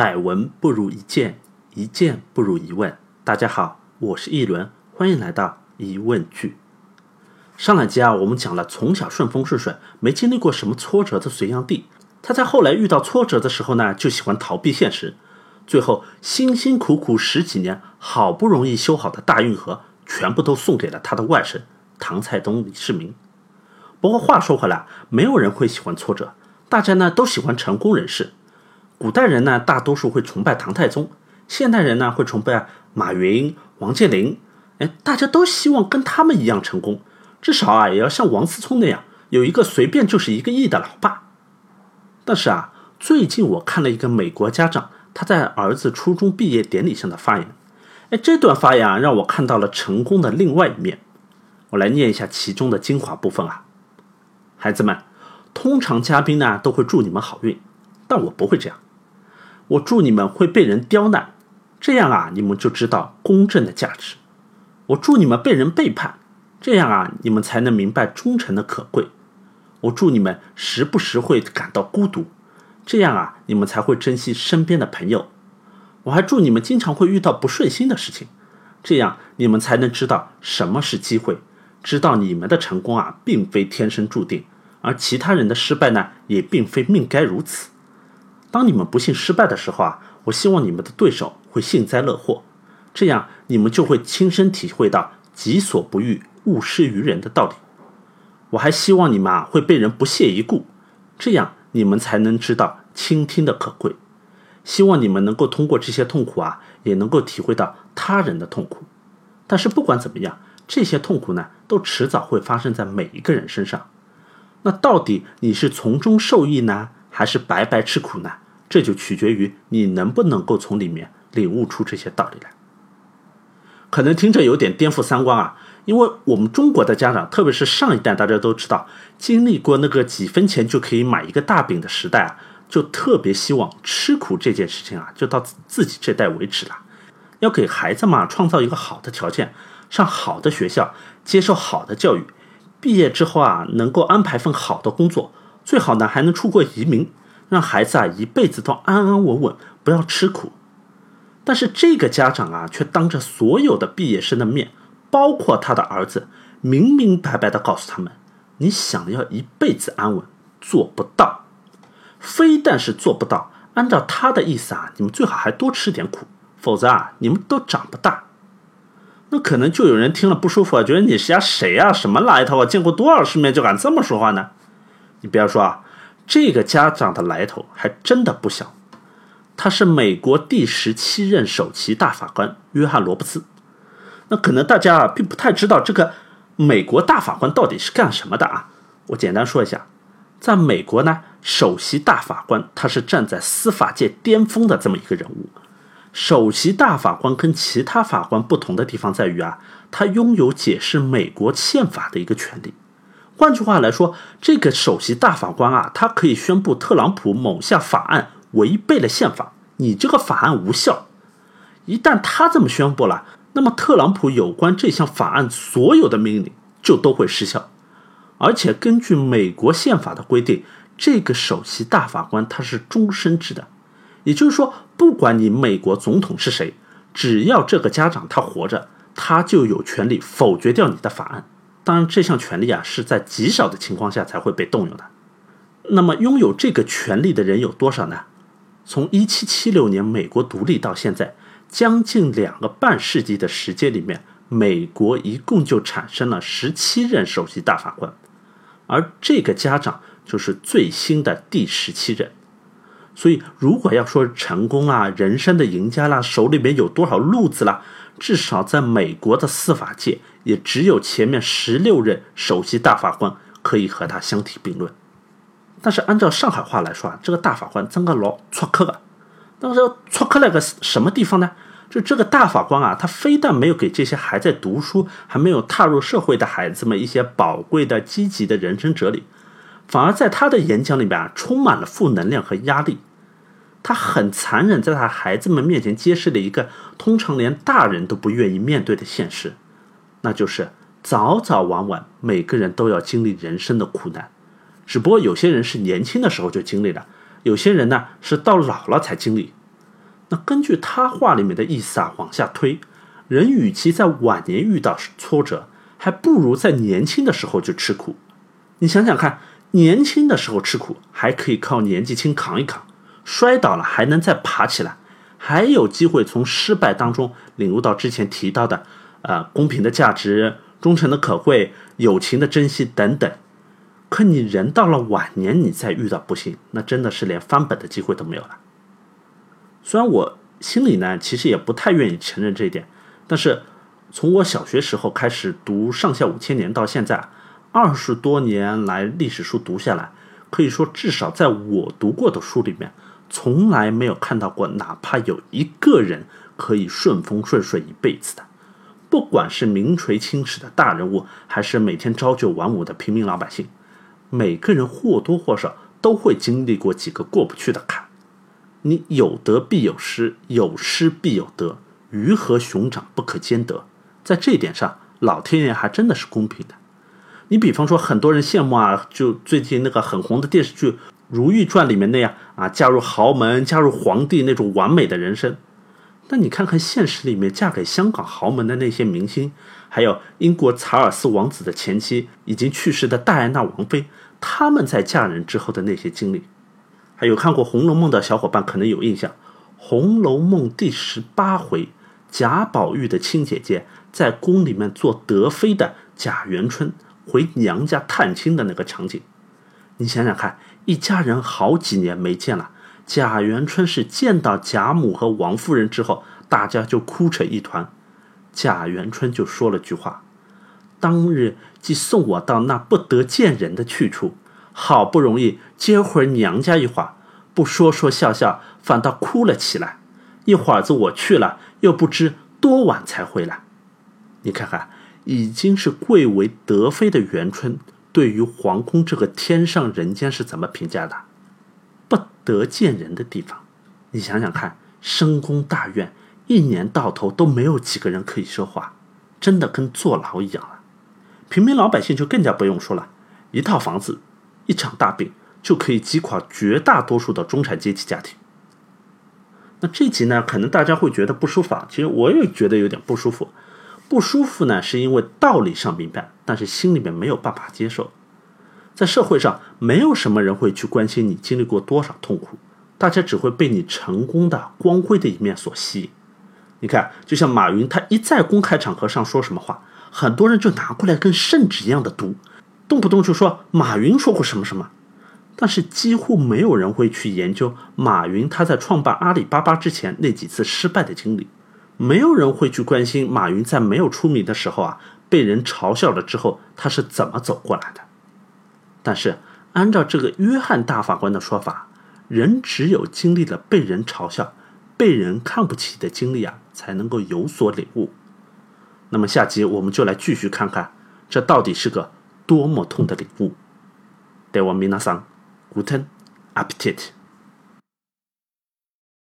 百闻不如一见，一见不如一问。大家好，我是一轮，欢迎来到疑问句。上两集啊，我们讲了从小顺风顺水，没经历过什么挫折的隋炀帝，他在后来遇到挫折的时候呢，就喜欢逃避现实，最后辛辛苦苦十几年，好不容易修好的大运河，全部都送给了他的外甥唐太宗李世民。不过话说回来，没有人会喜欢挫折，大家呢都喜欢成功人士。古代人呢，大多数会崇拜唐太宗；现代人呢，会崇拜马云、王健林。哎，大家都希望跟他们一样成功，至少啊，也要像王思聪那样，有一个随便就是一个亿的老爸。但是啊，最近我看了一个美国家长他在儿子初中毕业典礼上的发言，哎，这段发言啊，让我看到了成功的另外一面。我来念一下其中的精华部分啊，孩子们，通常嘉宾呢都会祝你们好运，但我不会这样。我祝你们会被人刁难，这样啊，你们就知道公正的价值。我祝你们被人背叛，这样啊，你们才能明白忠诚的可贵。我祝你们时不时会感到孤独，这样啊，你们才会珍惜身边的朋友。我还祝你们经常会遇到不顺心的事情，这样你们才能知道什么是机会，知道你们的成功啊，并非天生注定，而其他人的失败呢，也并非命该如此。当你们不幸失败的时候啊，我希望你们的对手会幸灾乐祸，这样你们就会亲身体会到“己所不欲，勿施于人”的道理。我还希望你们啊会被人不屑一顾，这样你们才能知道倾听的可贵。希望你们能够通过这些痛苦啊，也能够体会到他人的痛苦。但是不管怎么样，这些痛苦呢，都迟早会发生在每一个人身上。那到底你是从中受益呢？还是白白吃苦呢？这就取决于你能不能够从里面领悟出这些道理来。可能听着有点颠覆三观啊，因为我们中国的家长，特别是上一代，大家都知道，经历过那个几分钱就可以买一个大饼的时代啊，就特别希望吃苦这件事情啊，就到自己这代为止了。要给孩子嘛创造一个好的条件，上好的学校，接受好的教育，毕业之后啊，能够安排份好的工作。最好呢，还能出国移民，让孩子啊一辈子都安安稳稳，不要吃苦。但是这个家长啊，却当着所有的毕业生的面，包括他的儿子，明明白白的告诉他们：你想要一辈子安稳，做不到。非但是做不到，按照他的意思啊，你们最好还多吃点苦，否则啊，你们都长不大。那可能就有人听了不舒服啊，觉得你是家谁啊？什么来头啊？见过多少世面就敢这么说话呢？你不要说啊，这个家长的来头还真的不小，他是美国第十七任首席大法官约翰罗伯茨。那可能大家啊并不太知道这个美国大法官到底是干什么的啊？我简单说一下，在美国呢，首席大法官他是站在司法界巅峰的这么一个人物。首席大法官跟其他法官不同的地方在于啊，他拥有解释美国宪法的一个权利。换句话来说，这个首席大法官啊，他可以宣布特朗普某项法案违背了宪法，你这个法案无效。一旦他这么宣布了，那么特朗普有关这项法案所有的命令就都会失效。而且根据美国宪法的规定，这个首席大法官他是终身制的，也就是说，不管你美国总统是谁，只要这个家长他活着，他就有权利否决掉你的法案。当然，这项权利啊是在极少的情况下才会被动用的。那么，拥有这个权利的人有多少呢？从1776年美国独立到现在，将近两个半世纪的时间里面，美国一共就产生了十七任首席大法官，而这个家长就是最新的第十七任。所以，如果要说成功啊，人生的赢家啦，手里面有多少路子啦？至少在美国的司法界，也只有前面十六任首席大法官可以和他相提并论。但是按照上海话来说啊，这个大法官真个老出克的。那说出克了个什么地方呢？就这个大法官啊，他非但没有给这些还在读书、还没有踏入社会的孩子们一些宝贵的、积极的人生哲理，反而在他的演讲里边啊，充满了负能量和压力。他很残忍，在他孩子们面前揭示了一个通常连大人都不愿意面对的现实，那就是早早晚晚每个人都要经历人生的苦难，只不过有些人是年轻的时候就经历了，有些人呢是到老了才经历。那根据他话里面的意思啊，往下推，人与其在晚年遇到挫折，还不如在年轻的时候就吃苦。你想想看，年轻的时候吃苦，还可以靠年纪轻扛一扛，摔倒了还能再爬起来，还有机会从失败当中领悟到之前提到的，呃，公平的价值、忠诚的可贵、友情的珍惜等等。可你人到了晚年，你再遇到不幸，那真的是连翻本的机会都没有了。虽然我心里呢，其实也不太愿意承认这一点，但是从我小学时候开始读上下五千年到现在，二十多年来历史书读下来，可以说至少在我读过的书里面，从来没有看到过哪怕有一个人可以顺风顺水一辈子的。不管是名垂青史的大人物，还是每天朝九晚五的平民老百姓，每个人或多或少都会经历过几个过不去的坎。你有得必有失，有失必有得，鱼和熊掌不可兼得。在这一点上，老天爷还真的是公平的。你比方说，很多人羡慕啊，就最近那个很红的电视剧《如懿传》里面那样啊，嫁入豪门、嫁入皇帝那种完美的人生。那你看看现实里面嫁给香港豪门的那些明星，还有英国查尔斯王子的前妻已经去世的戴安娜王妃，他们在嫁人之后的那些经历。还有看过《红楼梦》的小伙伴可能有印象，《红楼梦》第十八回，贾宝玉的亲姐姐在宫里面做德妃的贾元春回娘家探亲的那个场景。你想想看，一家人好几年没见了，贾元春是见到贾母和王夫人之后，大家就哭成一团。贾元春就说了句话：“当日即送我到那不得见人的去处。”好不容易接回娘家一会儿，不说说笑笑，反倒哭了起来。一会儿子我去了，又不知多晚才回来。你看看，已经是贵为德妃的元春，对于皇宫这个天上人间是怎么评价的？不得见人的地方。你想想看，深宫大院一年到头都没有几个人可以说话，真的跟坐牢一样了。平民老百姓就更加不用说了，一套房子。一场大病就可以击垮绝大多数的中产阶级家庭。那这集呢，可能大家会觉得不舒服。其实我也觉得有点不舒服。不舒服呢，是因为道理上明白，但是心里面没有办法接受。在社会上，没有什么人会去关心你经历过多少痛苦，大家只会被你成功的光辉的一面所吸引。你看，就像马云，他一在公开场合上说什么话，很多人就拿过来跟圣旨一样的读。动不动就说马云说过什么什么，但是几乎没有人会去研究马云他在创办阿里巴巴之前那几次失败的经历，没有人会去关心马云在没有出名的时候啊被人嘲笑了之后他是怎么走过来的。但是按照这个约翰大法官的说法，人只有经历了被人嘲笑、被人看不起的经历啊，才能够有所领悟。那么下集我们就来继续看看，这到底是个。多么痛的领悟！待我明那桑，Guten Appetit。